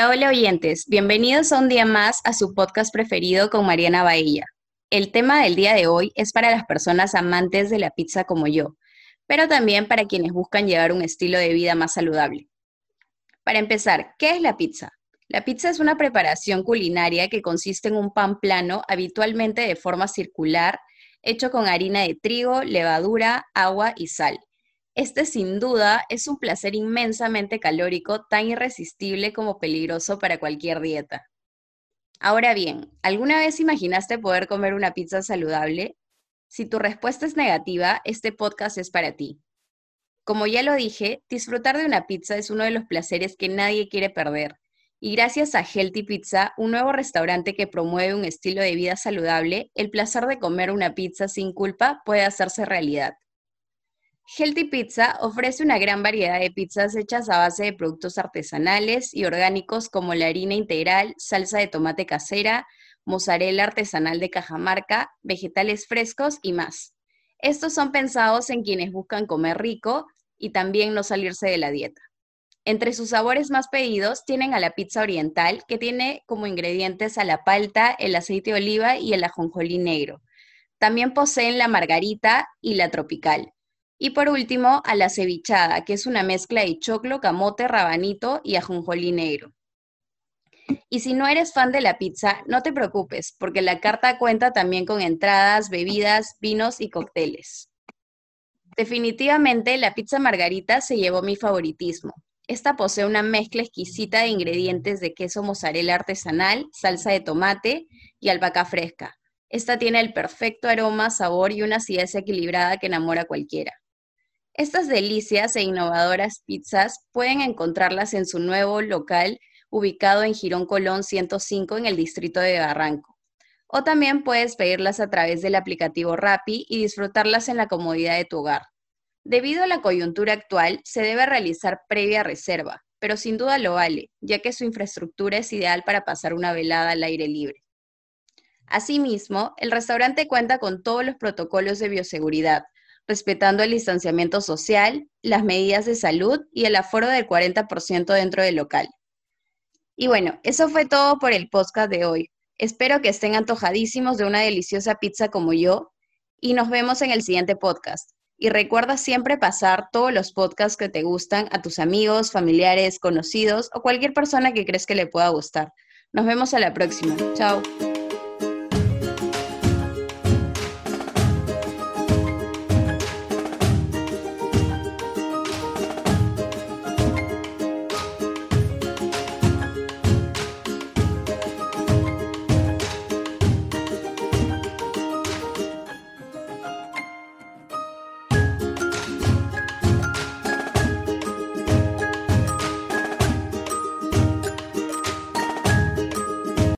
oyentes, bienvenidos a un día más a su podcast preferido con Mariana Bahía. El tema del día de hoy es para las personas amantes de la pizza como yo, pero también para quienes buscan llevar un estilo de vida más saludable. Para empezar, ¿qué es la pizza? La pizza es una preparación culinaria que consiste en un pan plano, habitualmente de forma circular, hecho con harina de trigo, levadura, agua y sal este sin duda es un placer inmensamente calórico, tan irresistible como peligroso para cualquier dieta. Ahora bien, ¿alguna vez imaginaste poder comer una pizza saludable? Si tu respuesta es negativa, este podcast es para ti. Como ya lo dije, disfrutar de una pizza es uno de los placeres que nadie quiere perder. Y gracias a Healthy Pizza, un nuevo restaurante que promueve un estilo de vida saludable, el placer de comer una pizza sin culpa puede hacerse realidad. Healthy Pizza ofrece una gran variedad de pizzas hechas a base de productos artesanales y orgánicos como la harina integral, salsa de tomate casera, mozzarella artesanal de Cajamarca, vegetales frescos y más. Estos son pensados en quienes buscan comer rico y también no salirse de la dieta. Entre sus sabores más pedidos tienen a la pizza oriental, que tiene como ingredientes a la palta, el aceite de oliva y el ajonjolí negro. También poseen la margarita y la tropical. Y por último, a la cevichada, que es una mezcla de choclo, camote, rabanito y ajonjolí negro. Y si no eres fan de la pizza, no te preocupes, porque la carta cuenta también con entradas, bebidas, vinos y cócteles. Definitivamente, la pizza margarita se llevó mi favoritismo. Esta posee una mezcla exquisita de ingredientes de queso mozzarella artesanal, salsa de tomate y albahaca fresca. Esta tiene el perfecto aroma, sabor y una acidez equilibrada que enamora a cualquiera. Estas delicias e innovadoras pizzas pueden encontrarlas en su nuevo local ubicado en Girón Colón 105 en el distrito de Barranco. O también puedes pedirlas a través del aplicativo Rappi y disfrutarlas en la comodidad de tu hogar. Debido a la coyuntura actual, se debe realizar previa reserva, pero sin duda lo vale, ya que su infraestructura es ideal para pasar una velada al aire libre. Asimismo, el restaurante cuenta con todos los protocolos de bioseguridad, respetando el distanciamiento social, las medidas de salud y el aforo del 40% dentro del local. Y bueno, eso fue todo por el podcast de hoy. Espero que estén antojadísimos de una deliciosa pizza como yo y nos vemos en el siguiente podcast. Y recuerda siempre pasar todos los podcasts que te gustan a tus amigos, familiares, conocidos o cualquier persona que crees que le pueda gustar. Nos vemos a la próxima. Chao.